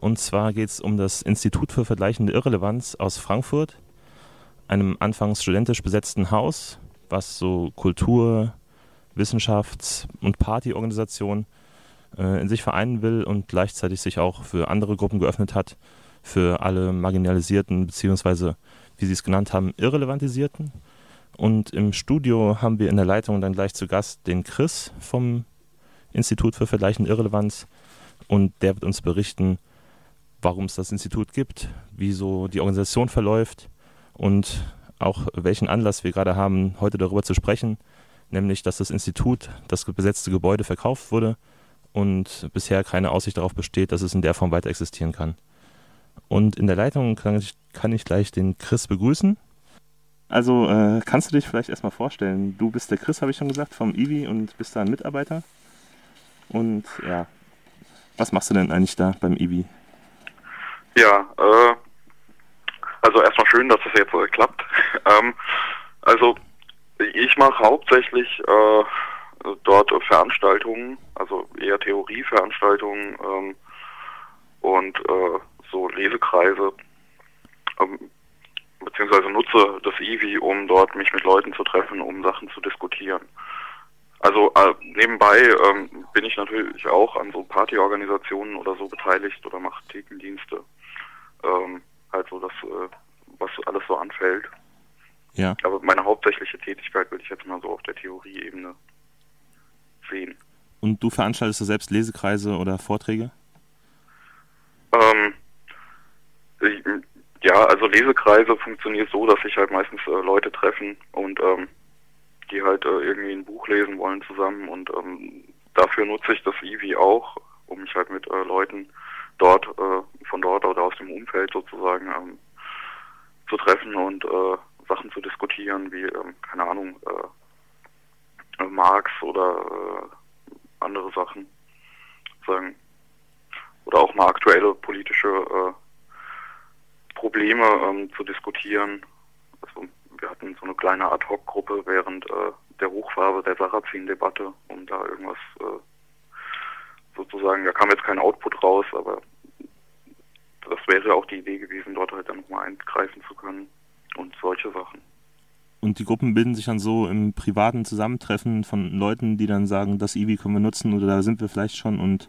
Und zwar geht es um das Institut für vergleichende Irrelevanz aus Frankfurt, einem anfangs studentisch besetzten Haus, was so Kultur, Wissenschafts- und Partyorganisation äh, in sich vereinen will und gleichzeitig sich auch für andere Gruppen geöffnet hat, für alle marginalisierten beziehungsweise, wie sie es genannt haben, irrelevantisierten. Und im Studio haben wir in der Leitung dann gleich zu Gast den Chris vom Institut für vergleichende Irrelevanz und der wird uns berichten, warum es das Institut gibt, wie so die Organisation verläuft und auch welchen Anlass wir gerade haben, heute darüber zu sprechen, nämlich dass das Institut, das besetzte Gebäude verkauft wurde und bisher keine Aussicht darauf besteht, dass es in der Form weiter existieren kann. Und in der Leitung kann ich, kann ich gleich den Chris begrüßen. Also äh, kannst du dich vielleicht erstmal vorstellen, du bist der Chris, habe ich schon gesagt, vom IWI und bist da ein Mitarbeiter. Und ja, was machst du denn eigentlich da beim IWI? Ja, äh, also erstmal schön, dass das jetzt äh, klappt. ähm, also ich mache hauptsächlich äh, dort Veranstaltungen, also eher Theorieveranstaltungen ähm, und äh, so Lesekreise, ähm, beziehungsweise nutze das IWI, um dort mich mit Leuten zu treffen, um Sachen zu diskutieren. Also äh, nebenbei ähm, bin ich natürlich auch an so Partyorganisationen oder so beteiligt oder mache Thekendienste ähm, halt so das, äh, was alles so anfällt. Ja. Aber meine hauptsächliche Tätigkeit würde ich jetzt mal so auf der Theorieebene sehen. Und du veranstaltest du selbst Lesekreise oder Vorträge? Ähm, ja, also Lesekreise funktioniert so, dass sich halt meistens äh, Leute treffen und ähm, die halt äh, irgendwie ein Buch lesen wollen zusammen und ähm, dafür nutze ich das IWI auch, um mich halt mit äh, Leuten dort, äh, von dort oder aus dem Umfeld sozusagen ähm, zu treffen und äh, Sachen zu diskutieren, wie, ähm, keine Ahnung, äh, Marx oder äh, andere Sachen, sagen, oder auch mal aktuelle politische äh, Probleme ähm, zu diskutieren. Also wir hatten so eine kleine Ad-Hoc-Gruppe während äh, der Hochphase der Sarrazin-Debatte, um da irgendwas sozusagen, da kam jetzt kein Output raus, aber das wäre auch die Idee gewesen, dort halt dann nochmal eingreifen zu können und solche Sachen. Und die Gruppen bilden sich dann so im privaten Zusammentreffen von Leuten, die dann sagen, das IWI können wir nutzen oder da sind wir vielleicht schon und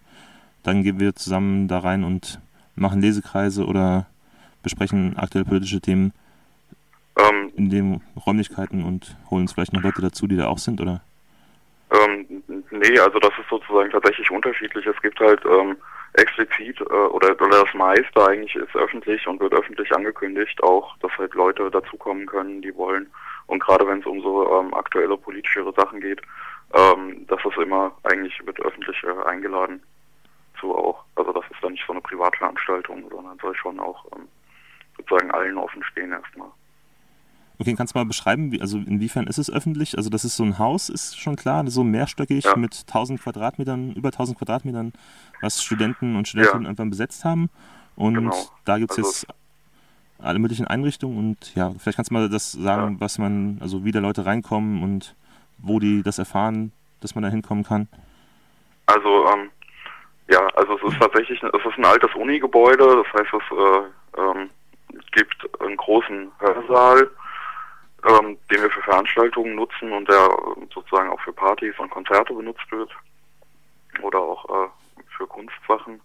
dann gehen wir zusammen da rein und machen Lesekreise oder besprechen aktuelle politische Themen ähm, in den Räumlichkeiten und holen uns vielleicht noch Leute dazu, die da auch sind, oder? Ähm, nee, also das ist sozusagen tatsächlich unterschiedlich. Es gibt halt ähm, explizit äh, oder, oder das meiste eigentlich ist öffentlich und wird öffentlich angekündigt, auch dass halt Leute dazukommen können, die wollen. Und gerade wenn es um so ähm, aktuelle politischere Sachen geht, ähm, das ist immer eigentlich wird öffentlich äh, eingeladen zu auch. Also das ist dann nicht so eine Privatveranstaltung, sondern soll schon auch ähm, sozusagen allen offen stehen erstmal. Okay, kannst du mal beschreiben, wie, also inwiefern ist es öffentlich? Also das ist so ein Haus, ist schon klar, so mehrstöckig ja. mit 1000 Quadratmetern, über 1000 Quadratmetern, was Studenten und Studentinnen ja. einfach besetzt haben. Und genau. da gibt es also jetzt alle möglichen Einrichtungen und ja, vielleicht kannst du mal das sagen, ja. was man, also wie da Leute reinkommen und wo die das erfahren, dass man da hinkommen kann. Also, ähm, ja, also es ist tatsächlich, es ist ein altes Uni-Gebäude, das heißt, es äh, ähm, gibt einen großen Hörsaal, ähm, den wir für Veranstaltungen nutzen und der sozusagen auch für Partys und Konzerte benutzt wird oder auch äh, für Kunstsachen.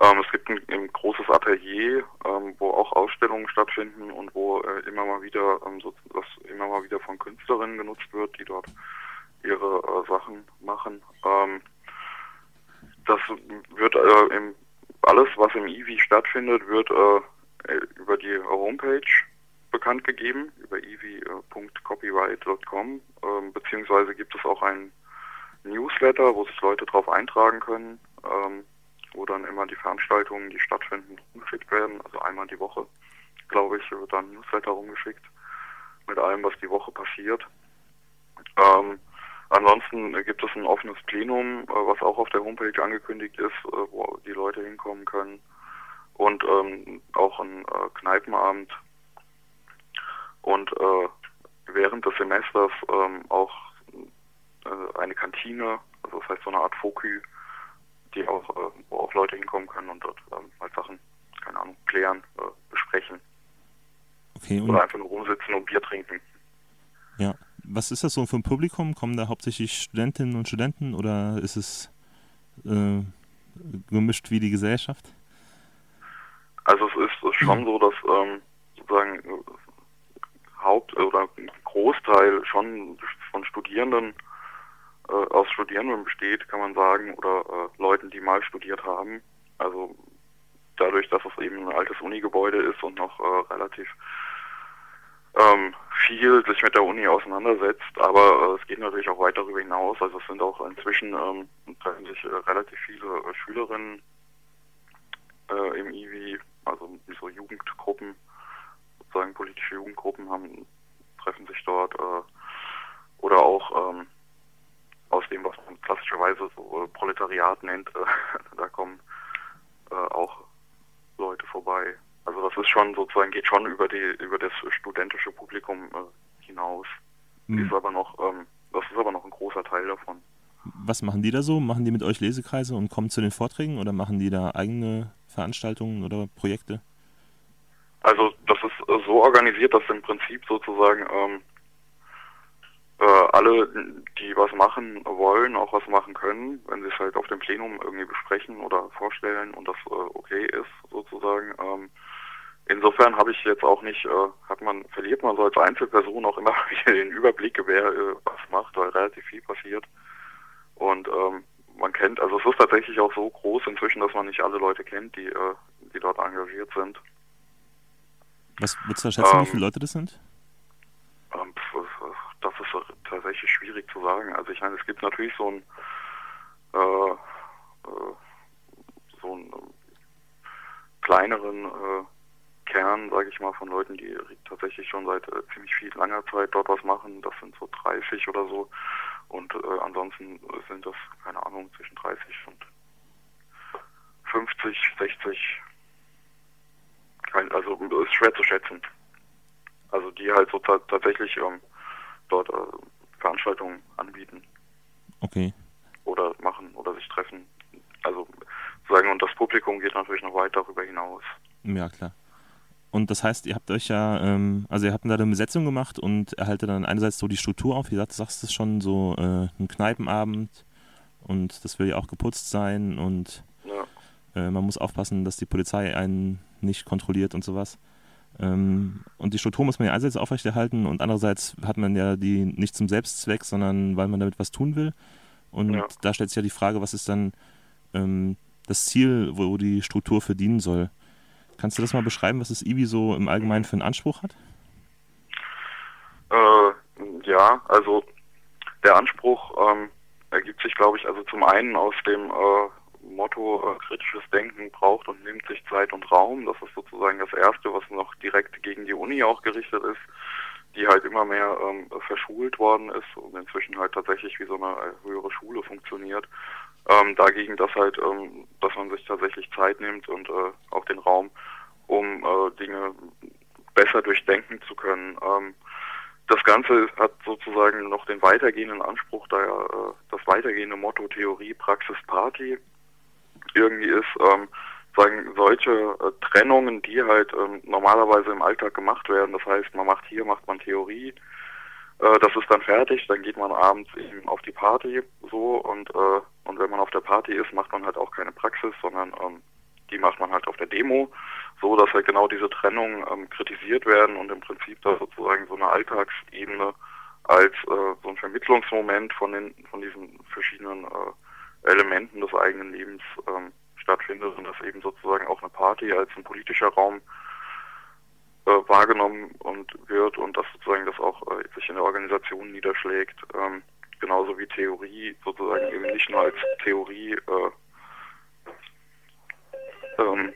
Ähm, es gibt ein, ein großes Atelier, ähm, wo auch Ausstellungen stattfinden und wo äh, immer mal wieder ähm, so, das immer mal wieder von Künstlerinnen genutzt wird, die dort ihre äh, Sachen machen. Ähm, das wird äh, im, alles, was im IWI stattfindet, wird äh, über die Homepage bekannt gegeben über ev.copyright.com, ähm, beziehungsweise gibt es auch ein Newsletter, wo sich Leute darauf eintragen können, ähm, wo dann immer die Veranstaltungen, die stattfinden, rumgeschickt werden. Also einmal die Woche, glaube ich, wird dann ein Newsletter rumgeschickt mit allem, was die Woche passiert. Ähm, ansonsten gibt es ein offenes Plenum, äh, was auch auf der Homepage angekündigt ist, äh, wo die Leute hinkommen können. Und ähm, auch ein äh, Kneipenabend, und äh, während des Semesters ähm, auch äh, eine Kantine, also das heißt so eine Art Fokü, die auch, äh, wo auch Leute hinkommen können und dort ähm, halt Sachen, keine Ahnung, klären, äh, besprechen. Okay, Oder einfach nur rumsitzen und Bier trinken. Ja. Was ist das so für ein Publikum? Kommen da hauptsächlich Studentinnen und Studenten oder ist es äh, gemischt wie die Gesellschaft? Also es ist schon so, dass ähm, sozusagen Haupt- oder Großteil schon von Studierenden äh, aus Studierenden besteht, kann man sagen, oder äh, Leuten, die mal studiert haben. Also dadurch, dass es eben ein altes Unigebäude ist und noch äh, relativ ähm, viel sich mit der Uni auseinandersetzt, aber äh, es geht natürlich auch weit darüber hinaus. Also es sind auch inzwischen ähm, sich äh, relativ viele äh, Schülerinnen äh, im IWI, also so Jugendgruppen, sozusagen politische Jugendgruppen haben treffen sich dort äh, oder auch ähm, aus dem, was man klassischerweise so äh, Proletariat nennt, da kommen auch Leute vorbei. Also das ist schon sozusagen, geht schon über die, über das studentische Publikum äh, hinaus. Mhm. Ist aber noch, ähm, das ist aber noch ein großer Teil davon. Was machen die da so? Machen die mit euch Lesekreise und kommen zu den Vorträgen oder machen die da eigene Veranstaltungen oder Projekte? Also äh, organisiert, dass im Prinzip sozusagen ähm, äh, alle, die was machen wollen, auch was machen können, wenn sie es halt auf dem Plenum irgendwie besprechen oder vorstellen und das äh, okay ist, sozusagen. Ähm, insofern habe ich jetzt auch nicht, äh, hat man, verliert man so als Einzelperson auch immer den Überblick, wer äh, was macht, weil relativ viel passiert. Und ähm, man kennt, also es ist tatsächlich auch so groß inzwischen, dass man nicht alle Leute kennt, die, äh, die dort engagiert sind. Was würdest du da schätzen, ähm, wie viele Leute das sind? Ähm, das ist tatsächlich schwierig zu sagen. Also ich meine, es gibt natürlich so ein äh, äh, so einen kleineren äh, Kern, sage ich mal, von Leuten, die tatsächlich schon seit äh, ziemlich viel langer Zeit dort was machen. Das sind so 30 oder so. Und äh, ansonsten sind das, keine Ahnung, zwischen 30 und 50, 60. Also ist schwer zu schätzen. Also die halt so tatsächlich ähm, dort äh, Veranstaltungen anbieten. Okay. Oder machen oder sich treffen. Also sagen und das Publikum geht natürlich noch weit darüber hinaus. Ja, klar. Und das heißt, ihr habt euch ja, ähm, also ihr habt da eine Besetzung gemacht und erhaltet dann einerseits so die Struktur auf, wie gesagt, du sagst es schon, so äh, ein Kneipenabend und das will ja auch geputzt sein und. Äh, man muss aufpassen, dass die Polizei einen nicht kontrolliert und sowas. Ähm, und die Struktur muss man ja einerseits aufrechterhalten und andererseits hat man ja die nicht zum Selbstzweck, sondern weil man damit was tun will. Und ja. da stellt sich ja die Frage, was ist dann ähm, das Ziel, wo die Struktur verdienen soll. Kannst du das mal beschreiben, was das IBI so im Allgemeinen für einen Anspruch hat? Äh, ja, also der Anspruch ähm, ergibt sich, glaube ich, also zum einen aus dem äh, Motto äh, kritisches Denken braucht und nimmt sich Zeit und Raum. Das ist sozusagen das Erste, was noch direkt gegen die Uni auch gerichtet ist, die halt immer mehr ähm, verschult worden ist und inzwischen halt tatsächlich wie so eine äh, höhere Schule funktioniert. Ähm, dagegen, dass halt, ähm, dass man sich tatsächlich Zeit nimmt und äh, auch den Raum, um äh, Dinge besser durchdenken zu können. Ähm, das Ganze hat sozusagen noch den weitergehenden Anspruch, da äh, das weitergehende Motto Theorie, Praxis, Party irgendwie ist, ähm, sagen solche äh, Trennungen, die halt ähm, normalerweise im Alltag gemacht werden. Das heißt, man macht hier, macht man Theorie, äh, das ist dann fertig, dann geht man abends eben auf die Party so und äh, und wenn man auf der Party ist, macht man halt auch keine Praxis, sondern ähm, die macht man halt auf der Demo, so dass halt genau diese Trennungen ähm, kritisiert werden und im Prinzip da sozusagen so eine Alltagsebene als äh, so ein Vermittlungsmoment von den von diesen verschiedenen äh, Elementen des eigenen Lebens ähm, stattfindet und dass eben sozusagen auch eine Party als ein politischer Raum äh, wahrgenommen und wird und dass sozusagen das auch äh, sich in der Organisation niederschlägt, ähm, genauso wie Theorie sozusagen eben nicht nur als Theorie äh, ähm,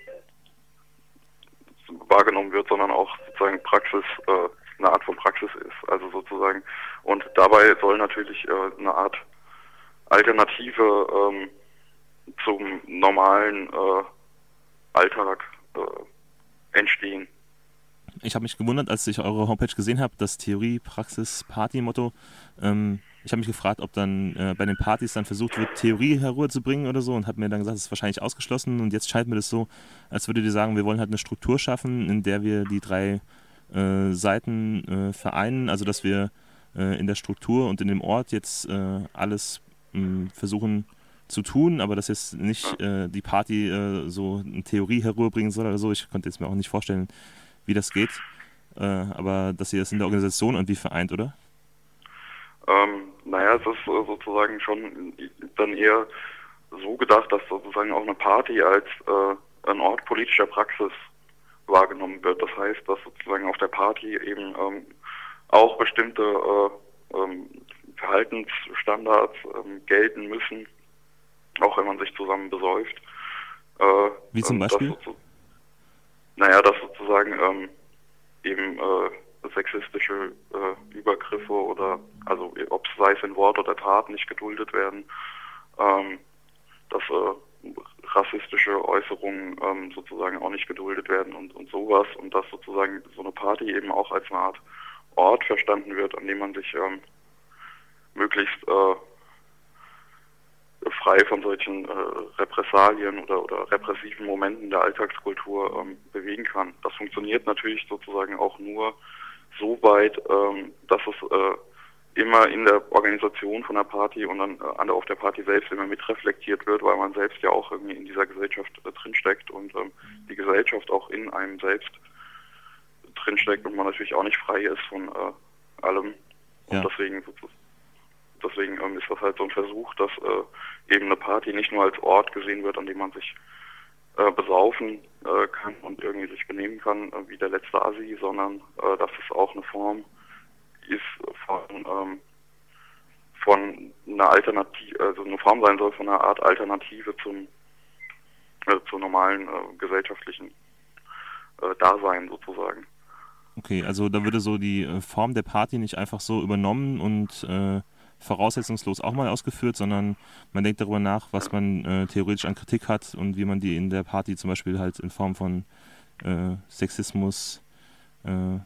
wahrgenommen wird, sondern auch sozusagen Praxis, äh, eine Art von Praxis ist. Also sozusagen und dabei soll natürlich äh, eine Art Alternative ähm, zum normalen äh, Alltag äh, entstehen. Ich habe mich gewundert, als ich eure Homepage gesehen habe, das Theorie, Praxis, Party-Motto. Ähm, ich habe mich gefragt, ob dann äh, bei den Partys dann versucht wird, Theorie herüberzubringen oder so und habe mir dann gesagt, das ist wahrscheinlich ausgeschlossen und jetzt scheint mir das so, als würde die sagen, wir wollen halt eine Struktur schaffen, in der wir die drei äh, Seiten äh, vereinen, also dass wir äh, in der Struktur und in dem Ort jetzt alles mh, versuchen zu tun, aber dass jetzt nicht äh, die Party so eine Theorie herüberbringen soll oder so. Ich konnte jetzt mir auch nicht vorstellen, wie das geht, aber dass ihr das in der Organisation irgendwie vereint, oder? Ähm, naja, es ist äh, sozusagen schon dann eher so gedacht, dass sozusagen auch eine Party als äh, ein Ort politischer Praxis wahrgenommen wird. Das heißt, dass sozusagen auf der Party eben ähm, auch bestimmte äh, ähm, Verhaltensstandards ähm, gelten müssen, auch wenn man sich zusammen besäuft. Äh, Wie zum Beispiel? naja, dass sozusagen ähm, eben äh, sexistische äh, Übergriffe oder also ob es sei es in Wort oder Tat nicht geduldet werden, ähm, dass äh, rassistische Äußerungen ähm, sozusagen auch nicht geduldet werden und, und sowas und dass sozusagen so eine Party eben auch als eine Art Ort verstanden wird, an dem man sich ähm, möglichst äh, frei von solchen äh, Repressalien oder, oder repressiven Momenten der Alltagskultur ähm, bewegen kann. Das funktioniert natürlich sozusagen auch nur, so weit, ähm, dass es äh, immer in der Organisation von der Party und dann äh, auf der Party selbst immer mitreflektiert wird, weil man selbst ja auch irgendwie in dieser Gesellschaft äh, drinsteckt und ähm, die Gesellschaft auch in einem selbst drinsteckt und man natürlich auch nicht frei ist von äh, allem. Und ja. deswegen, deswegen ähm, ist das halt so ein Versuch, dass äh, eben eine Party nicht nur als Ort gesehen wird, an dem man sich äh, besaufen äh, kann und irgendwie sich benehmen kann äh, wie der letzte Asi, sondern äh, dass es auch eine Form ist von, ähm, von einer Alternative, also eine Form sein soll von einer Art Alternative zum äh, zur normalen gesellschaftlichen Dasein sozusagen. Okay, also da würde so die Form der Party nicht einfach so übernommen und äh, voraussetzungslos auch mal ausgeführt, sondern man denkt darüber nach, was man äh, theoretisch an Kritik hat und wie man die in der Party zum Beispiel halt in Form von äh, Sexismus, äh,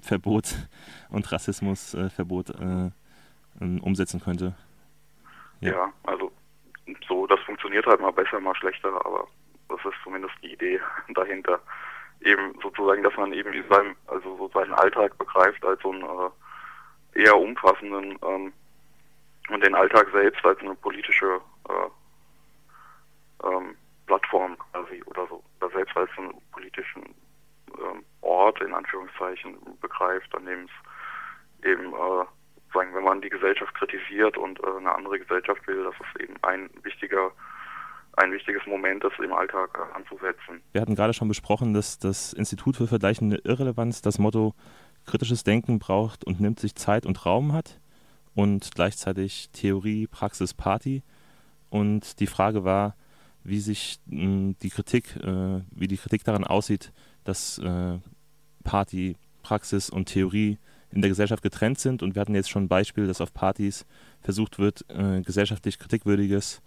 Verbot und Rassismus, äh, Verbot äh, ähm, umsetzen könnte. Ja. ja, also so, das funktioniert halt mal besser, mal schlechter, aber das ist zumindest die Idee dahinter. Eben sozusagen, dass man eben seinem, also so seinen Alltag begreift als so einen äh, eher umfassenden ähm, und den Alltag selbst als eine politische äh, ähm, Plattform quasi oder so, oder selbst als einen politischen ähm, Ort in Anführungszeichen begreift, an dem es eben, äh, sagen, wenn man die Gesellschaft kritisiert und äh, eine andere Gesellschaft will, dass es eben ein wichtiger ein wichtiges Moment ist, im Alltag äh, anzusetzen. Wir hatten gerade schon besprochen, dass das Institut für vergleichende Irrelevanz das Motto kritisches Denken braucht und nimmt sich Zeit und Raum hat und gleichzeitig Theorie, Praxis, Party. Und die Frage war, wie sich hm, die Kritik, äh, wie die Kritik daran aussieht, dass äh, Party, Praxis und Theorie in der Gesellschaft getrennt sind. Und wir hatten jetzt schon ein Beispiel, dass auf Partys versucht wird, äh, gesellschaftlich Kritikwürdiges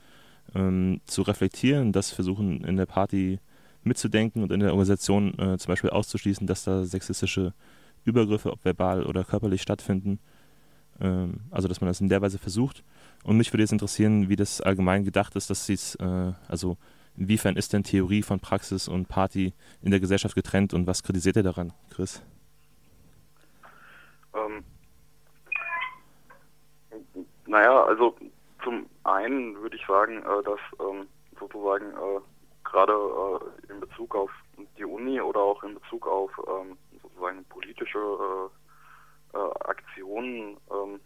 ähm, zu reflektieren, das versuchen in der Party mitzudenken und in der Organisation äh, zum Beispiel auszuschließen, dass da sexistische Übergriffe, ob verbal oder körperlich stattfinden. Ähm, also dass man das in der Weise versucht. Und mich würde jetzt interessieren, wie das allgemein gedacht ist, dass sie es, äh, also inwiefern ist denn Theorie von Praxis und Party in der Gesellschaft getrennt und was kritisiert ihr daran, Chris? Ähm, naja, also zum einen würde ich sagen, äh, dass ähm, sozusagen äh, gerade äh, in Bezug auf die Uni oder auch in Bezug auf ähm, sozusagen politische äh, äh, Aktionen ähm,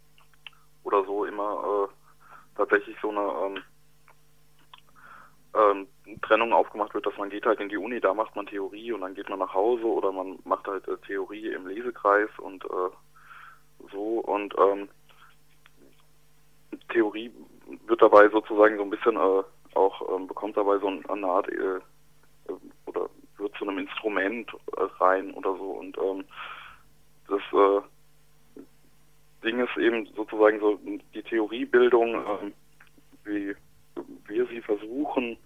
oder so immer äh, tatsächlich so eine ähm, ähm, Trennung aufgemacht wird, dass man geht halt in die Uni, da macht man Theorie und dann geht man nach Hause oder man macht halt äh, Theorie im Lesekreis und äh, so und ähm, Theorie wird dabei sozusagen so ein bisschen äh, auch ähm, bekommt dabei so eine Art äh, oder wird zu einem Instrument äh, rein oder so und ähm, das äh, Ding ist eben sozusagen so die Theoriebildung, ähm, wie wir sie versuchen,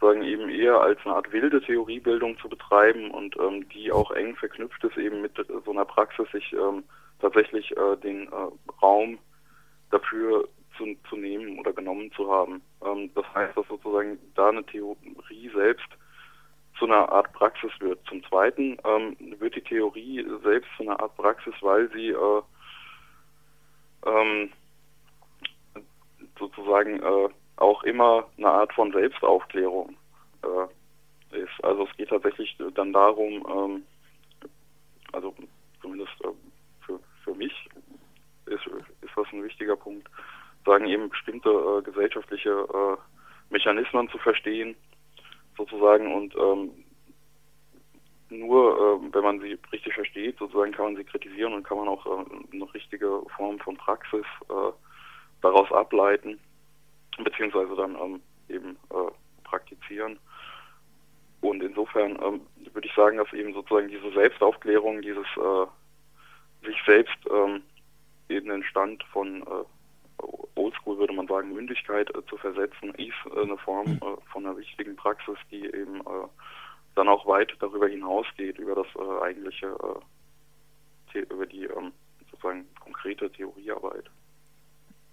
sagen eben eher als eine Art wilde Theoriebildung zu betreiben und ähm, die auch eng verknüpft ist eben mit so einer Praxis, sich ähm, tatsächlich äh, den äh, Raum dafür zu, zu nehmen oder genommen zu haben. Ähm, das heißt, dass sozusagen da eine Theorie selbst zu einer Art Praxis wird. Zum Zweiten ähm, wird die Theorie selbst zu einer Art Praxis, weil sie äh, ähm, sozusagen äh, auch immer eine Art von Selbstaufklärung äh, ist. Also es geht tatsächlich dann darum, ähm, also zumindest äh, für, für mich ist, ist das ein wichtiger Punkt, sagen eben bestimmte äh, gesellschaftliche äh, Mechanismen zu verstehen, sozusagen und ähm, nur äh, wenn man sie richtig versteht, sozusagen kann man sie kritisieren und kann man auch äh, eine richtige Form von Praxis äh, daraus ableiten, beziehungsweise dann ähm, eben äh, praktizieren. Und insofern ähm, würde ich sagen, dass eben sozusagen diese Selbstaufklärung, dieses äh, sich selbst ähm, in den Stand von äh, Oldschool würde man sagen, Mündigkeit zu versetzen, ist eine Form hm. äh, von einer wichtigen Praxis, die eben dann auch weit darüber hinausgeht, über das äh, eigentliche, über die ähm, sozusagen konkrete Theoriearbeit.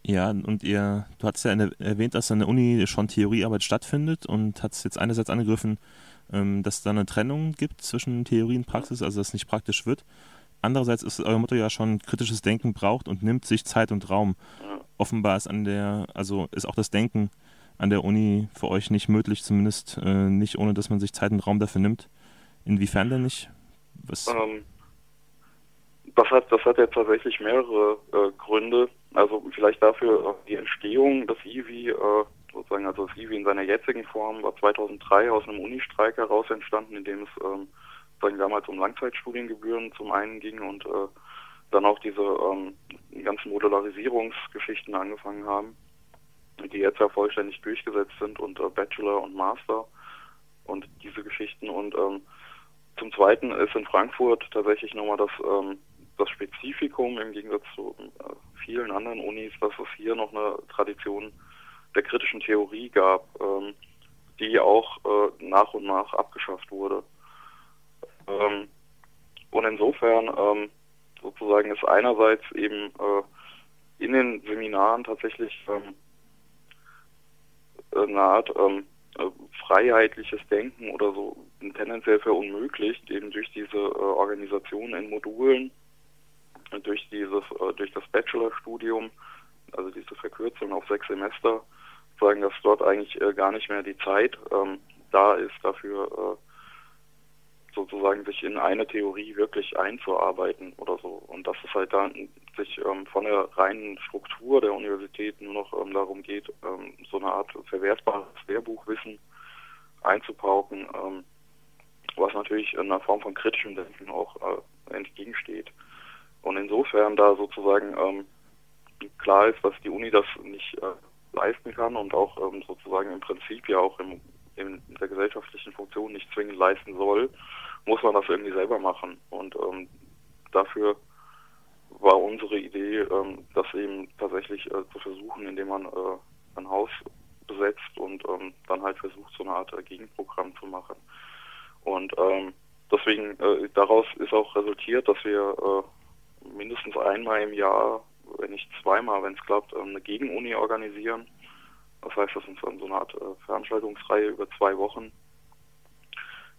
Ja, und ihr, du hast ja erwähnt, dass an der Uni schon Theoriearbeit stattfindet und hast jetzt einerseits angegriffen, ähm, dass es da eine Trennung gibt zwischen Theorie und Praxis, also dass es nicht praktisch wird. Andererseits ist euer Motto ja schon, kritisches Denken braucht und nimmt sich Zeit und Raum. Ja. Offenbar ist an der, also ist auch das Denken an der Uni für euch nicht möglich, zumindest äh, nicht ohne, dass man sich Zeit und Raum dafür nimmt. Inwiefern denn nicht? Was? Ähm, das hat, das hat ja tatsächlich mehrere äh, Gründe. Also vielleicht dafür die Entstehung des IWI, äh, sozusagen also das IWI in seiner jetzigen Form war 2003 aus einem Unistreik heraus entstanden, in dem es ähm, sozusagen damals um Langzeitstudiengebühren zum einen ging und äh, dann auch diese ähm, ganzen Modularisierungsgeschichten angefangen haben, die jetzt ja vollständig durchgesetzt sind und äh, Bachelor und Master und diese Geschichten und ähm, zum Zweiten ist in Frankfurt tatsächlich nochmal das, ähm, das Spezifikum im Gegensatz zu äh, vielen anderen Unis, dass es hier noch eine Tradition der kritischen Theorie gab, ähm, die auch äh, nach und nach abgeschafft wurde. Ähm, und insofern ähm, sozusagen ist einerseits eben äh, in den Seminaren tatsächlich ähm, eine Art ähm, äh, freiheitliches Denken oder so tendenziell verunmöglicht, eben durch diese äh, Organisation in Modulen, durch dieses, äh, durch das Bachelorstudium, also diese Verkürzung auf sechs Semester, sagen, dass dort eigentlich äh, gar nicht mehr die Zeit ähm, da ist dafür, äh, sozusagen sich in eine Theorie wirklich einzuarbeiten oder so. Und dass es halt dann sich ähm, von der reinen Struktur der Universität nur noch ähm, darum geht, ähm, so eine Art verwertbares Lehrbuchwissen einzupauken, ähm, was natürlich in einer Form von kritischem Denken auch äh, entgegensteht. Und insofern da sozusagen ähm, klar ist, dass die Uni das nicht äh, leisten kann und auch ähm, sozusagen im Prinzip ja auch im, in der gesellschaftlichen Funktion nicht zwingend leisten soll, muss man das irgendwie selber machen. Und dafür war unsere Idee, ähm, das eben tatsächlich äh, zu versuchen, indem man äh, ein Haus besetzt und ähm, dann halt versucht, so eine Art äh, Gegenprogramm zu machen. Und ähm, deswegen äh, daraus ist auch resultiert, dass wir äh, mindestens einmal im Jahr wenn nicht zweimal, wenn es klappt, ähm, eine Gegenuni organisieren. Das heißt, das ist dann so eine Art äh, Veranstaltungsreihe über zwei Wochen,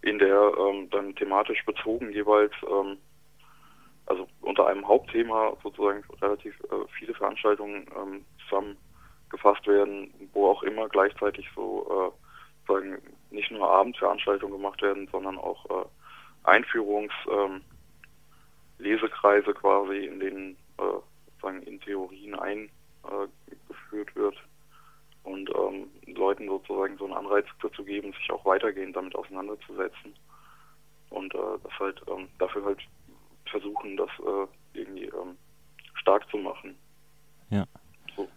in der ähm, dann thematisch bezogen jeweils, ähm, also unter einem Hauptthema sozusagen relativ äh, viele Veranstaltungen ähm, zusammengefasst werden, wo auch immer gleichzeitig so äh, sagen nicht nur Abendveranstaltungen gemacht werden, sondern auch äh, Einführungs ähm, quasi, in denen äh, sozusagen in Theorien eingeführt wird und ähm, Leuten sozusagen so einen Anreiz dazu geben, sich auch weitergehend damit auseinanderzusetzen. Und äh, das halt ähm, dafür halt versuchen, das äh, irgendwie ähm, stark zu machen. Ja. So.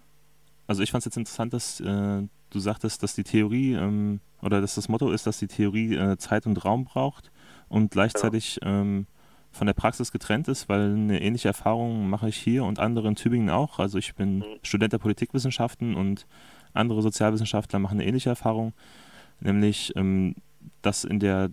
Also ich fand es jetzt interessant, dass äh, du sagtest, dass die Theorie ähm, oder dass das Motto ist, dass die Theorie äh, Zeit und Raum braucht und gleichzeitig ja. Ähm, von der Praxis getrennt ist, weil eine ähnliche Erfahrung mache ich hier und andere in Tübingen auch. Also ich bin mhm. Student der Politikwissenschaften und andere Sozialwissenschaftler machen eine ähnliche Erfahrung, nämlich ähm, dass in der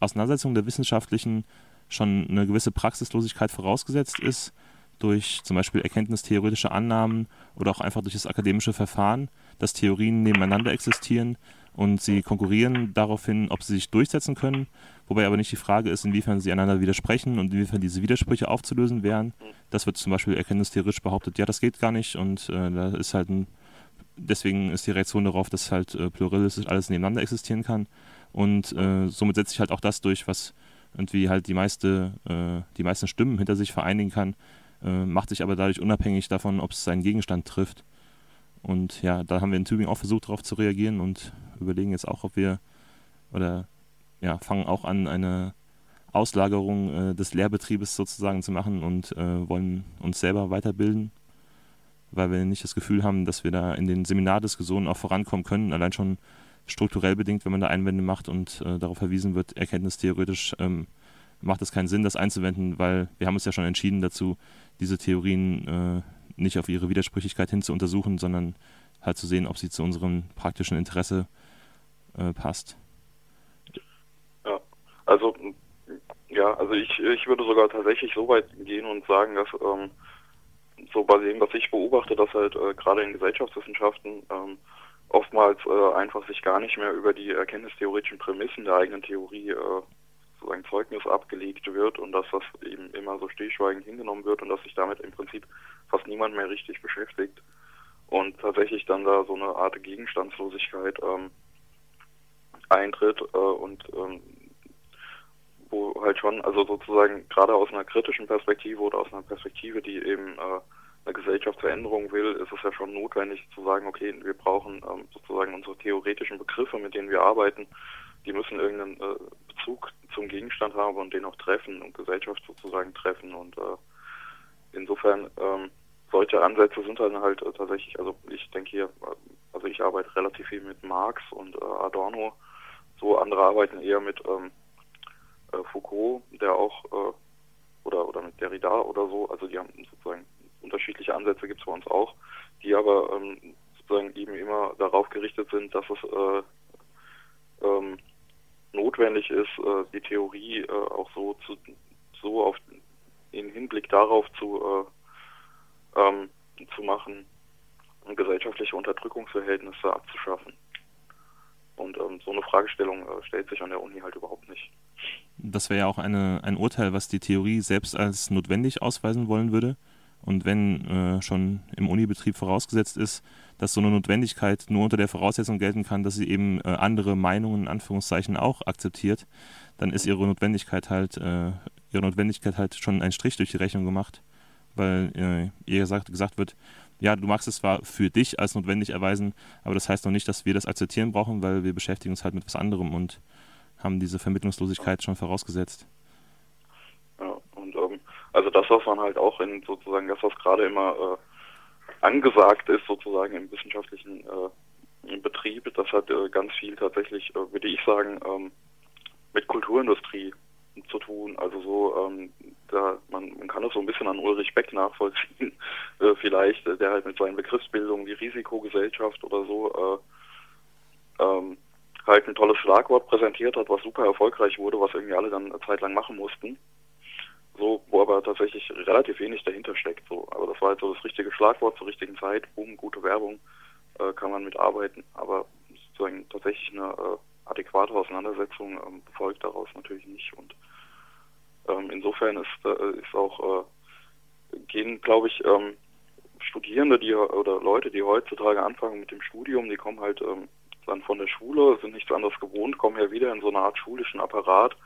Auseinandersetzung der Wissenschaftlichen schon eine gewisse Praxislosigkeit vorausgesetzt ist, durch zum Beispiel erkenntnistheoretische Annahmen oder auch einfach durch das akademische Verfahren, dass Theorien nebeneinander existieren und sie konkurrieren daraufhin, ob sie sich durchsetzen können, wobei aber nicht die Frage ist, inwiefern sie einander widersprechen und inwiefern diese Widersprüche aufzulösen wären. Das wird zum Beispiel erkenntnistheoretisch behauptet, ja, das geht gar nicht und äh, da ist halt ein, deswegen ist die Reaktion darauf, dass halt äh, pluralistisch alles nebeneinander existieren kann und äh, somit setzt sich halt auch das durch, was irgendwie halt die meiste, äh, die meisten Stimmen hinter sich vereinigen kann, äh, macht sich aber dadurch unabhängig davon, ob es seinen Gegenstand trifft. Und ja, da haben wir in Tübingen auch versucht, darauf zu reagieren und überlegen jetzt auch, ob wir oder ja, fangen auch an, eine Auslagerung äh, des Lehrbetriebes sozusagen zu machen und äh, wollen uns selber weiterbilden, weil wir nicht das Gefühl haben, dass wir da in den Seminardiskussionen auch vorankommen können, allein schon strukturell bedingt, wenn man da Einwände macht und äh, darauf verwiesen wird, erkenntnistheoretisch ähm, macht es keinen Sinn, das einzuwenden, weil wir haben uns ja schon entschieden dazu, diese Theorien äh, nicht auf ihre Widersprüchlichkeit hin zu untersuchen, sondern halt zu sehen, ob sie zu unserem praktischen Interesse äh, passt. Ja, also ja, also ich, ich würde sogar tatsächlich so weit gehen und sagen, dass ähm, so bei dem, was ich beobachte, dass halt äh, gerade in Gesellschaftswissenschaften ähm, oftmals äh, einfach sich gar nicht mehr über die erkenntnistheoretischen Prämissen der eigenen Theorie äh, sozusagen Zeugnis abgelegt wird und dass das eben immer so stillschweigend hingenommen wird und dass sich damit im Prinzip fast niemand mehr richtig beschäftigt und tatsächlich dann da so eine Art Gegenstandslosigkeit ähm, eintritt äh, und ähm, wo halt schon, also sozusagen gerade aus einer kritischen Perspektive oder aus einer Perspektive, die eben äh, eine Gesellschaftsveränderung will, ist es ja schon notwendig zu sagen, okay, wir brauchen ähm, sozusagen unsere theoretischen Begriffe, mit denen wir arbeiten, die müssen irgendeinen äh, Bezug zum Gegenstand haben und den auch treffen und Gesellschaft sozusagen treffen. Und äh, insofern ähm, solche Ansätze sind dann halt äh, tatsächlich, also ich denke hier, also ich arbeite relativ viel mit Marx und äh, Adorno, so andere arbeiten eher mit ähm, äh, Foucault, der auch äh, oder oder mit Derrida oder so, also die haben sozusagen unterschiedliche Ansätze gibt es bei uns auch, die aber ähm, sozusagen eben immer darauf gerichtet sind, dass es äh, ähm, notwendig ist, äh, die Theorie äh, auch so zu, so auf in Hinblick darauf zu äh, ähm, zu machen, gesellschaftliche Unterdrückungsverhältnisse abzuschaffen. Und ähm, so eine Fragestellung äh, stellt sich an der Uni halt überhaupt nicht. Das wäre ja auch eine, ein Urteil, was die Theorie selbst als notwendig ausweisen wollen würde. Und wenn äh, schon im Unibetrieb vorausgesetzt ist, dass so eine Notwendigkeit nur unter der Voraussetzung gelten kann, dass sie eben äh, andere Meinungen in Anführungszeichen auch akzeptiert, dann ist ihre Notwendigkeit halt äh, ihre Notwendigkeit halt schon ein Strich durch die Rechnung gemacht, weil äh, ihr gesagt, gesagt wird, ja, du magst es zwar für dich als notwendig erweisen, aber das heißt noch nicht, dass wir das akzeptieren brauchen, weil wir beschäftigen uns halt mit was anderem und haben diese Vermittlungslosigkeit schon vorausgesetzt. Also das, was man halt auch in sozusagen das, was gerade immer äh, angesagt ist, sozusagen im wissenschaftlichen äh, Betrieb, das hat äh, ganz viel tatsächlich, äh, würde ich sagen, ähm, mit Kulturindustrie zu tun. Also so, ähm, da man, man kann das so ein bisschen an Ulrich Beck nachvollziehen, äh, vielleicht, der halt mit seinen Begriffsbildungen wie Risikogesellschaft oder so äh, ähm, halt ein tolles Schlagwort präsentiert hat, was super erfolgreich wurde, was irgendwie alle dann eine Zeit lang machen mussten so, wo aber tatsächlich relativ wenig dahinter steckt. So. Aber das war halt so das richtige Schlagwort zur richtigen Zeit, boom, gute Werbung, äh, kann man mitarbeiten. Aber sozusagen tatsächlich eine äh, adäquate Auseinandersetzung ähm, folgt daraus natürlich nicht. Und ähm, insofern ist, äh, ist auch, äh, gehen, glaube ich, ähm, Studierende, die oder Leute, die heutzutage anfangen mit dem Studium, die kommen halt ähm, dann von der Schule, sind nichts anderes gewohnt, kommen ja wieder in so eine Art schulischen Apparat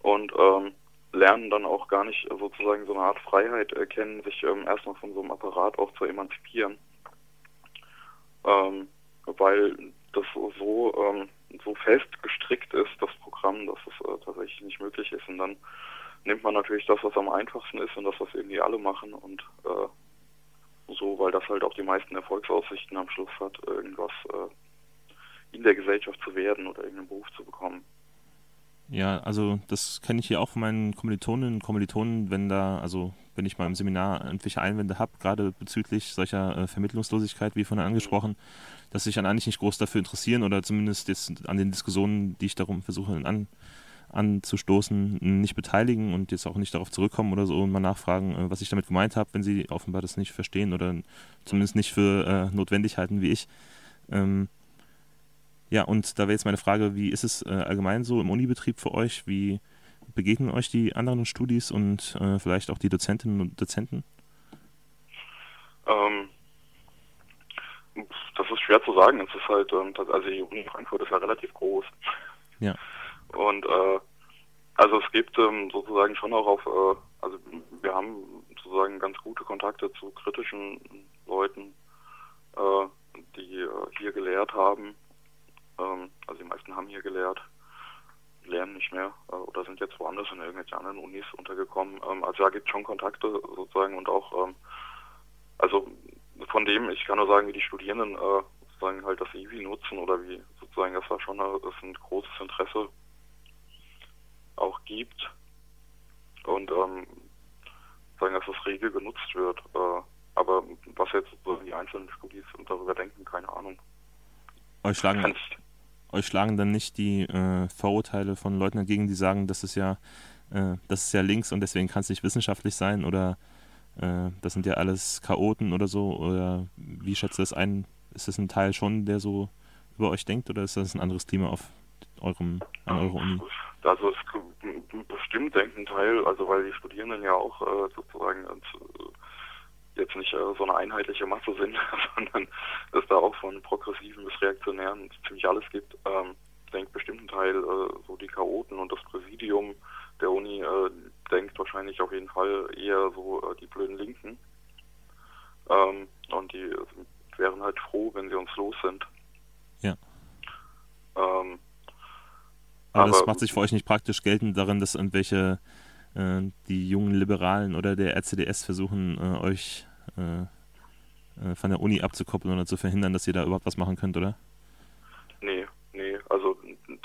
und ähm, lernen dann auch gar nicht sozusagen so eine Art Freiheit erkennen, sich ähm, erstmal von so einem Apparat auch zu emanzipieren. Ähm, weil das so, ähm, so fest gestrickt ist, das Programm, dass es äh, tatsächlich nicht möglich ist. Und dann nimmt man natürlich das, was am einfachsten ist und das, was irgendwie alle machen und äh, so, weil das halt auch die meisten Erfolgsaussichten am Schluss hat, irgendwas äh, in der Gesellschaft zu werden oder irgendeinen Beruf zu bekommen. Ja, also das kenne ich hier auch von meinen Kommilitoninnen und Kommilitonen, wenn da, also wenn ich mal im Seminar irgendwelche Einwände habe, gerade bezüglich solcher äh, Vermittlungslosigkeit, wie vorhin angesprochen, dass sich dann eigentlich nicht groß dafür interessieren oder zumindest jetzt an den Diskussionen, die ich darum versuche an, anzustoßen, nicht beteiligen und jetzt auch nicht darauf zurückkommen oder so und mal nachfragen, äh, was ich damit gemeint habe, wenn sie offenbar das nicht verstehen oder zumindest nicht für äh, notwendig halten wie ich. Ähm, ja, und da wäre jetzt meine Frage, wie ist es äh, allgemein so im Unibetrieb für euch? Wie begegnen euch die anderen Studis und äh, vielleicht auch die Dozentinnen und Dozenten? Ähm, das ist schwer zu sagen. Es ist halt, ähm, also die Uni Frankfurt ist ja relativ groß. Ja. Und äh, also es gibt ähm, sozusagen schon auch auf, äh, also wir haben sozusagen ganz gute Kontakte zu kritischen Leuten, äh, die äh, hier gelehrt haben. Ähm, also die meisten haben hier gelehrt, lernen nicht mehr äh, oder sind jetzt woanders in irgendwelchen anderen Unis untergekommen. Ähm, also da gibt es schon Kontakte sozusagen und auch, ähm, also von dem, ich kann nur sagen, wie die Studierenden äh, sozusagen halt das IWI nutzen oder wie sozusagen das da schon das ein großes Interesse auch gibt und ähm, sagen, dass das rege genutzt wird. Äh, aber was jetzt so die einzelnen Studis darüber denken, keine Ahnung. Euch schlagen, euch schlagen dann nicht die äh, Vorurteile von Leuten entgegen, die sagen, das ist ja, äh, das ist ja links und deswegen kann es nicht wissenschaftlich sein oder äh, das sind ja alles Chaoten oder so? Oder wie schätzt ihr das ein? Ist das ein Teil schon, der so über euch denkt oder ist das ein anderes Klima auf eurem, an eurer Uni? Also es bestimmt denkt ein Teil, also weil die Studierenden ja auch äh, sozusagen jetzt nicht äh, so eine einheitliche Masse sind, sondern es da auch von Progressiven bis Reaktionären ziemlich alles gibt, ähm, denkt bestimmt ein Teil äh, so die Chaoten und das Präsidium der Uni äh, denkt wahrscheinlich auf jeden Fall eher so äh, die blöden Linken. Ähm, und die wären halt froh, wenn sie uns los sind. Ja. Ähm, aber, aber, das macht sich für euch nicht praktisch geltend darin, dass irgendwelche äh, die jungen Liberalen oder der RCDS versuchen, äh, euch äh, äh, von der Uni abzukoppeln oder zu verhindern, dass ihr da überhaupt was machen könnt, oder? Nee, nee, also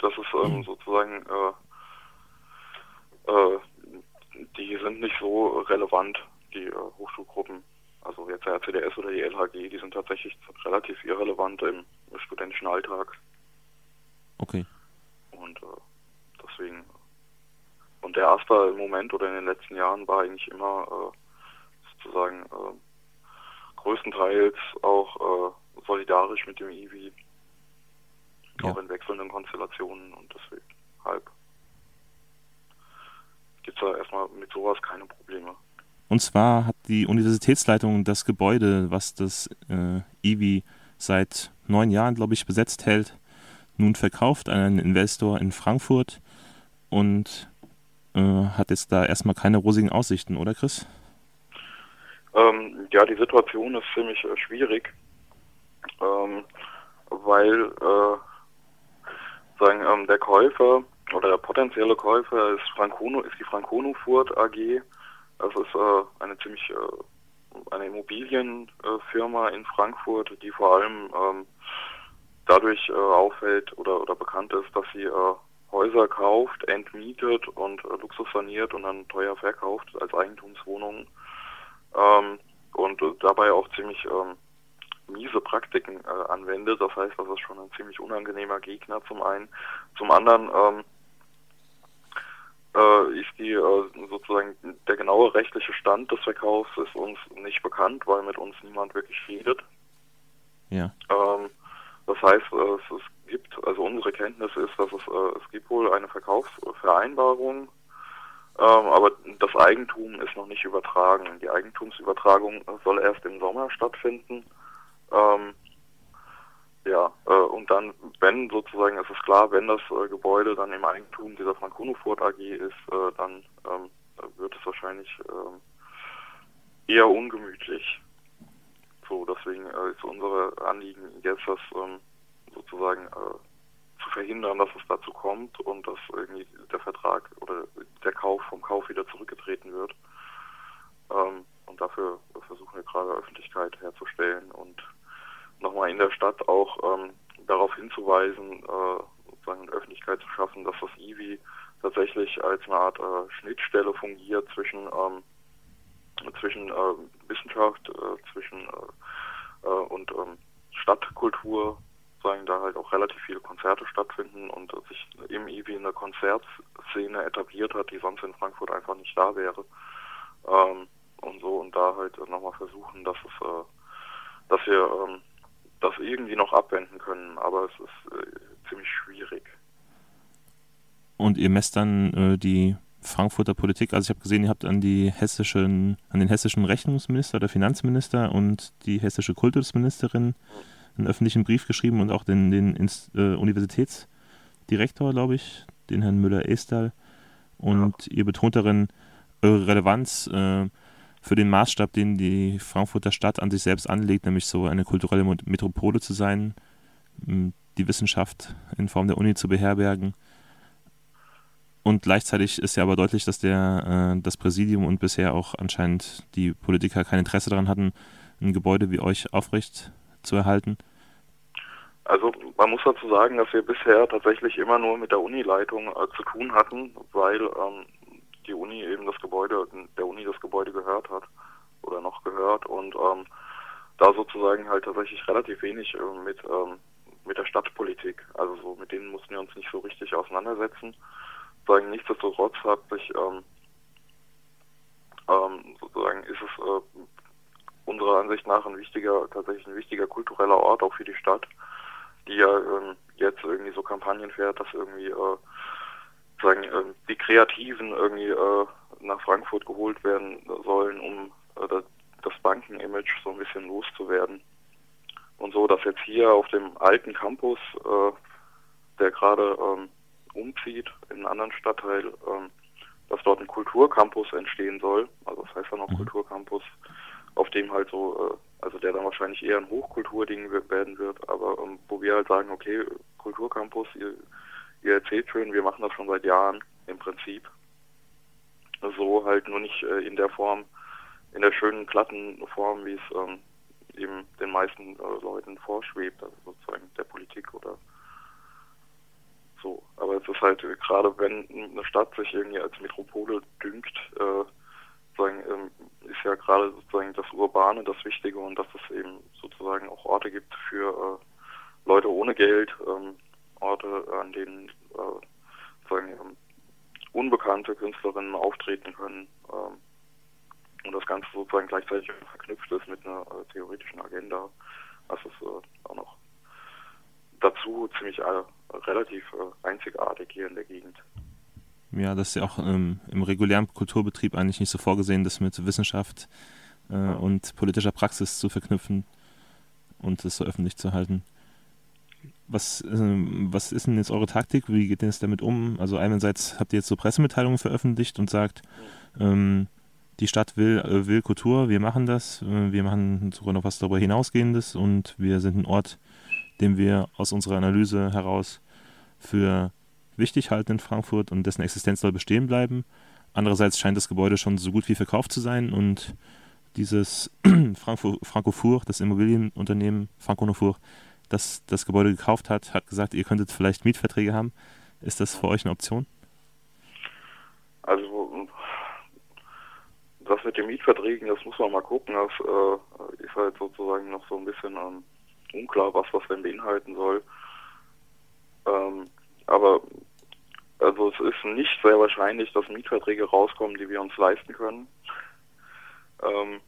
das ist ähm, hm. sozusagen äh, äh, die sind nicht so relevant, die äh, Hochschulgruppen. Also jetzt der RCDS oder die LHG, die sind tatsächlich relativ irrelevant im studentischen Alltag. Okay. Und äh, deswegen. Und der AStA im Moment oder in den letzten Jahren war eigentlich immer äh, sozusagen äh, größtenteils auch äh, solidarisch mit dem IWI. Ja. Auch in wechselnden Konstellationen und deswegen halb gibt es da erstmal mit sowas keine Probleme. Und zwar hat die Universitätsleitung das Gebäude, was das äh, IWI seit neun Jahren, glaube ich, besetzt hält, nun verkauft an einen Investor in Frankfurt und hat jetzt da erstmal keine rosigen Aussichten, oder Chris? Ähm, ja, die Situation ist ziemlich äh, schwierig, ähm, weil äh, sagen, ähm, der Käufer oder der potenzielle Käufer ist Francono, ist die Francono Furt AG. Das ist äh, eine ziemlich äh, eine Immobilienfirma in Frankfurt, die vor allem ähm, dadurch äh, auffällt oder, oder bekannt ist, dass sie äh, Häuser kauft, entmietet und äh, Luxus saniert und dann teuer verkauft als Eigentumswohnungen ähm, und dabei auch ziemlich ähm, miese Praktiken äh, anwendet. Das heißt, das ist schon ein ziemlich unangenehmer Gegner zum einen. Zum anderen ähm, äh, ist die äh, sozusagen der genaue rechtliche Stand des Verkaufs ist uns nicht bekannt, weil mit uns niemand wirklich redet. Ja. Ähm, das heißt, äh, es, es, gibt, also unsere Kenntnis ist, dass es, äh, es gibt wohl eine Verkaufsvereinbarung, ähm, aber das Eigentum ist noch nicht übertragen. Die Eigentumsübertragung soll erst im Sommer stattfinden. Ähm, ja, äh, und dann, wenn sozusagen, es ist klar, wenn das äh, Gebäude dann im Eigentum dieser Frankonofurt AG ist, äh, dann ähm, wird es wahrscheinlich ähm, eher ungemütlich. So, deswegen äh, ist unsere Anliegen jetzt, das ähm, sozusagen äh, zu verhindern, dass es dazu kommt und dass irgendwie der Vertrag oder der Kauf vom Kauf wieder zurückgetreten wird. Ähm, und dafür versuchen wir gerade Öffentlichkeit herzustellen und nochmal in der Stadt auch ähm, darauf hinzuweisen, äh, sozusagen Öffentlichkeit zu schaffen, dass das IWI tatsächlich als eine Art äh, Schnittstelle fungiert zwischen ähm, zwischen äh, Wissenschaft, äh, zwischen äh, äh, und ähm, Stadtkultur sozusagen da halt auch relativ viele Konzerte stattfinden und sich im IWI eine Konzertszene etabliert hat, die sonst in Frankfurt einfach nicht da wäre. Ähm, und so und da halt nochmal versuchen, dass es, äh, dass wir ähm, das irgendwie noch abwenden können, aber es ist äh, ziemlich schwierig. Und ihr messt dann äh, die Frankfurter Politik, also ich habe gesehen, ihr habt an die hessischen, an den hessischen Rechnungsminister oder Finanzminister und die hessische Kultusministerin einen öffentlichen Brief geschrieben und auch den, den äh, Universitätsdirektor, glaube ich, den Herrn Müller-Estal. Und ja. ihr betont darin eure Relevanz äh, für den Maßstab, den die Frankfurter Stadt an sich selbst anlegt, nämlich so eine kulturelle Metropole zu sein, die Wissenschaft in Form der Uni zu beherbergen und gleichzeitig ist ja aber deutlich, dass der, äh, das Präsidium und bisher auch anscheinend die Politiker kein Interesse daran hatten, ein Gebäude wie euch aufrecht zu erhalten. Also man muss dazu sagen, dass wir bisher tatsächlich immer nur mit der Unileitung äh, zu tun hatten, weil ähm, die Uni eben das Gebäude, der Uni das Gebäude gehört hat oder noch gehört und ähm, da sozusagen halt tatsächlich relativ wenig äh, mit, ähm, mit der Stadtpolitik, also so mit denen mussten wir uns nicht so richtig auseinandersetzen sagen, nichtsdestotrotz hat sich ähm, ähm, sozusagen ist es äh, unserer Ansicht nach ein wichtiger, tatsächlich ein wichtiger kultureller Ort auch für die Stadt, die ja ähm, jetzt irgendwie so Kampagnen fährt, dass irgendwie äh, sagen äh, die Kreativen irgendwie äh, nach Frankfurt geholt werden sollen, um äh, das Bankenimage so ein bisschen loszuwerden. Und so, dass jetzt hier auf dem alten Campus, äh, der gerade ähm, umzieht in einen anderen Stadtteil, ähm, dass dort ein Kulturcampus entstehen soll. Also das heißt dann auch mhm. Kulturcampus, auf dem halt so, äh, also der dann wahrscheinlich eher ein Hochkulturding werden wird, aber ähm, wo wir halt sagen, okay, Kulturcampus, ihr, ihr erzählt schön, wir machen das schon seit Jahren im Prinzip. So halt nur nicht äh, in der Form, in der schönen glatten Form, wie es ähm, eben den meisten äh, Leuten vorschwebt, also sozusagen der Politik oder so, aber es ist halt gerade, wenn eine Stadt sich irgendwie als Metropole dünkt, äh, sagen, ähm, ist ja gerade sozusagen das Urbane das Wichtige und dass es eben sozusagen auch Orte gibt für äh, Leute ohne Geld, ähm, Orte, an denen äh, sagen, ähm, unbekannte Künstlerinnen auftreten können ähm, und das Ganze sozusagen gleichzeitig verknüpft ist mit einer äh, theoretischen Agenda. Das ist äh, auch noch dazu ziemlich äh, relativ äh, einzigartig hier in der Gegend. Ja, das ist ja auch ähm, im regulären Kulturbetrieb eigentlich nicht so vorgesehen, das mit Wissenschaft äh, und politischer Praxis zu verknüpfen und das so öffentlich zu halten. Was, äh, was ist denn jetzt eure Taktik? Wie geht denn es damit um? Also einerseits habt ihr jetzt so Pressemitteilungen veröffentlicht und sagt, ähm, die Stadt will, äh, will Kultur, wir machen das, äh, wir machen sogar noch was darüber hinausgehendes und wir sind ein Ort, den wir aus unserer Analyse heraus für wichtig halten in Frankfurt und dessen Existenz soll bestehen bleiben. Andererseits scheint das Gebäude schon so gut wie verkauft zu sein und dieses Franco, Francofour, das Immobilienunternehmen Franconofour, das das Gebäude gekauft hat, hat gesagt, ihr könntet vielleicht Mietverträge haben. Ist das für euch eine Option? Also das mit den Mietverträgen, das muss man mal gucken. Das äh, ist halt sozusagen noch so ein bisschen ähm, unklar, was das denn beinhalten soll. Ähm, aber also es ist nicht sehr wahrscheinlich, dass Mietverträge rauskommen, die wir uns leisten können. Ähm,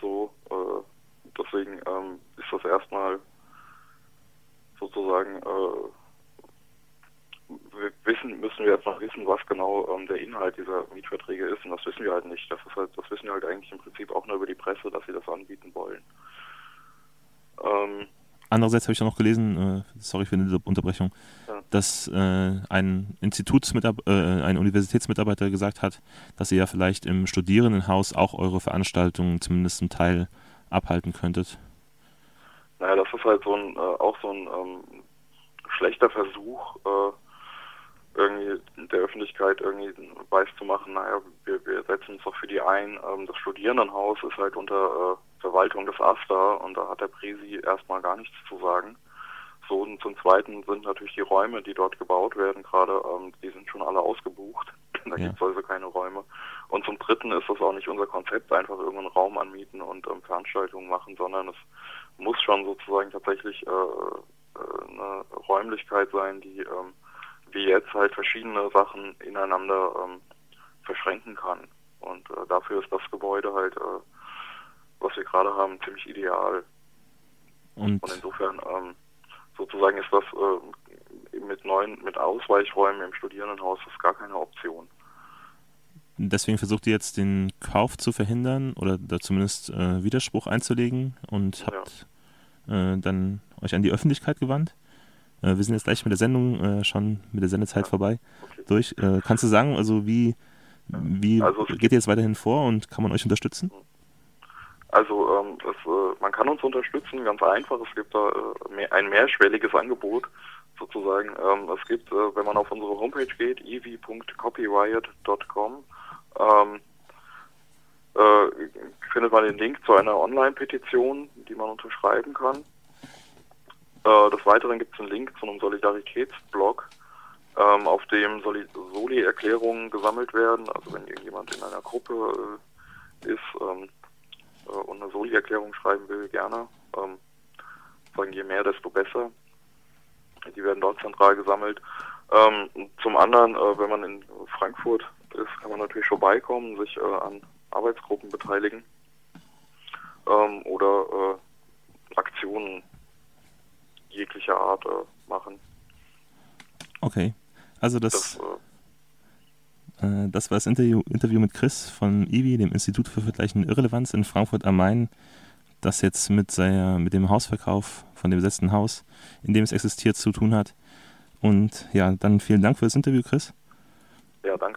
so, äh, deswegen ähm, ist das erstmal sozusagen äh, wir wissen, müssen wir noch wissen, was genau ähm, der Inhalt dieser Mietverträge ist und das wissen wir halt nicht. Das ist halt, das wissen wir halt eigentlich im Prinzip auch nur über die Presse, dass sie das anbieten wollen. Ähm, Andererseits habe ich auch noch gelesen, äh, sorry für die Unterbrechung, ja. Dass äh, ein Institutsmitarbeiter, äh, ein Universitätsmitarbeiter gesagt hat, dass ihr ja vielleicht im Studierendenhaus auch eure Veranstaltungen zumindest zum Teil abhalten könntet. Naja, das ist halt so ein, äh, auch so ein ähm, schlechter Versuch, äh, irgendwie der Öffentlichkeit irgendwie weiß zu machen, naja, wir, wir setzen uns doch für die ein. Ähm, das Studierendenhaus ist halt unter äh, Verwaltung des AStA und da hat der Presi erstmal gar nichts zu sagen. So, und zum Zweiten sind natürlich die Räume, die dort gebaut werden, gerade, ähm, die sind schon alle ausgebucht. da ja. gibt es also keine Räume. Und zum Dritten ist das auch nicht unser Konzept, einfach irgendeinen Raum anmieten und ähm, Veranstaltungen machen, sondern es muss schon sozusagen tatsächlich äh, äh, eine Räumlichkeit sein, die ähm, wie jetzt halt verschiedene Sachen ineinander ähm, verschränken kann. Und äh, dafür ist das Gebäude halt, äh, was wir gerade haben, ziemlich ideal. Und, Und insofern ähm, sozusagen ist das äh, mit neuen, mit Ausweichräumen im Studierendenhaus ist gar keine Option. Deswegen versucht ihr jetzt den Kauf zu verhindern oder da zumindest äh, Widerspruch einzulegen und habt ja. äh, dann euch an die Öffentlichkeit gewandt. Äh, wir sind jetzt gleich mit der Sendung äh, schon mit der Sendezeit ja. vorbei okay. durch. Äh, kannst du sagen, also wie, wie also geht ihr jetzt weiterhin vor und kann man euch unterstützen? Also ähm, das, äh, man kann uns unterstützen, ganz einfach. Es gibt da mehr, ein mehrschwelliges Angebot sozusagen. Ähm, es gibt, wenn man auf unsere Homepage geht, ev.copyriot.com, ähm, äh, findet man den Link zu einer Online-Petition, die man unterschreiben kann. Äh, des Weiteren gibt es einen Link zu einem Solidaritätsblog, ähm, auf dem Soli-Erklärungen gesammelt werden. Also wenn irgendjemand in einer Gruppe äh, ist ähm, äh, und eine Soli-Erklärung schreiben will, gerne. Ähm, sagen je mehr, desto besser. Die werden dort zentral gesammelt. Ähm, zum anderen, äh, wenn man in Frankfurt ist, kann man natürlich vorbeikommen, sich äh, an Arbeitsgruppen beteiligen ähm, oder äh, Aktionen jeglicher Art äh, machen. Okay, also das, das, äh, das war das Interview, Interview mit Chris von IWI, dem Institut für vergleichende Irrelevanz in Frankfurt am Main, das jetzt mit, seiner, mit dem Hausverkauf von dem besetzten Haus, in dem es existiert, zu tun hat. Und ja, dann vielen Dank für das Interview, Chris. Ja, danke.